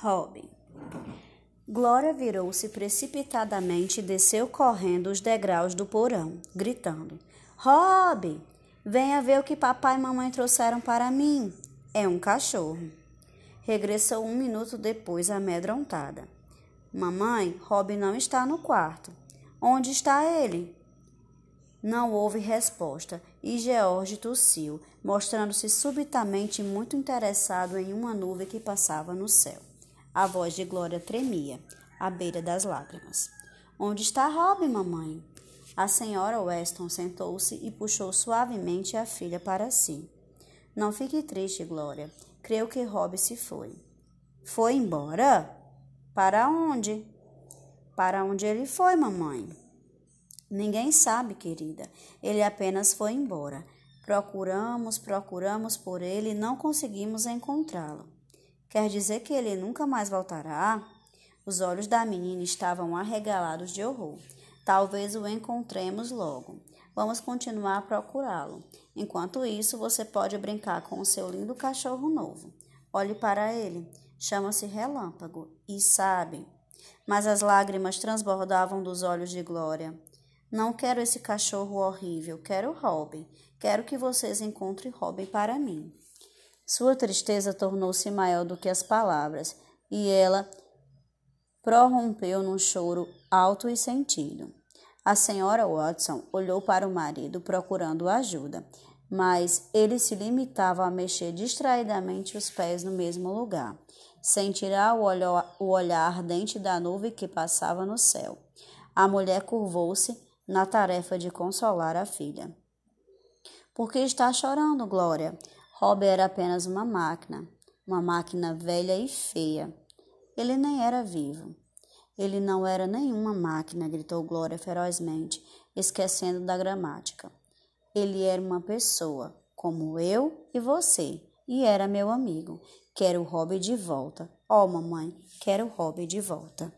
Robin. Glória virou-se precipitadamente e desceu correndo os degraus do porão, gritando: Robin, venha ver o que papai e mamãe trouxeram para mim. É um cachorro. Regressou um minuto depois, amedrontada. Mamãe, Robin não está no quarto. Onde está ele? Não houve resposta e George tossiu, mostrando-se subitamente muito interessado em uma nuvem que passava no céu. A voz de Glória tremia, à beira das lágrimas. Onde está Rob, mamãe? A senhora Weston sentou-se e puxou suavemente a filha para si. Não fique triste, Glória. Creio que Rob se foi. Foi embora? Para onde? Para onde ele foi, mamãe? Ninguém sabe, querida. Ele apenas foi embora. Procuramos, procuramos por ele e não conseguimos encontrá-lo. Quer dizer que ele nunca mais voltará? Os olhos da menina estavam arregalados de horror. Talvez o encontremos logo. Vamos continuar a procurá-lo. Enquanto isso, você pode brincar com o seu lindo cachorro novo. Olhe para ele. Chama-se Relâmpago. E sabe. Mas as lágrimas transbordavam dos olhos de Glória. Não quero esse cachorro horrível. Quero Robin. Quero que vocês encontrem Robin para mim. Sua tristeza tornou-se maior do que as palavras, e ela prorrompeu num choro alto e sentido. A senhora Watson olhou para o marido procurando ajuda, mas ele se limitava a mexer distraidamente os pés no mesmo lugar, sem tirar o olhar, o olhar ardente da nuvem que passava no céu. A mulher curvou-se na tarefa de consolar a filha. Por que está chorando, Glória? Rob era apenas uma máquina, uma máquina velha e feia. Ele nem era vivo. Ele não era nenhuma máquina, gritou Glória ferozmente, esquecendo da gramática. Ele era uma pessoa, como eu e você, e era meu amigo. Quero o Rob de volta. Oh, mamãe, quero o Rob de volta.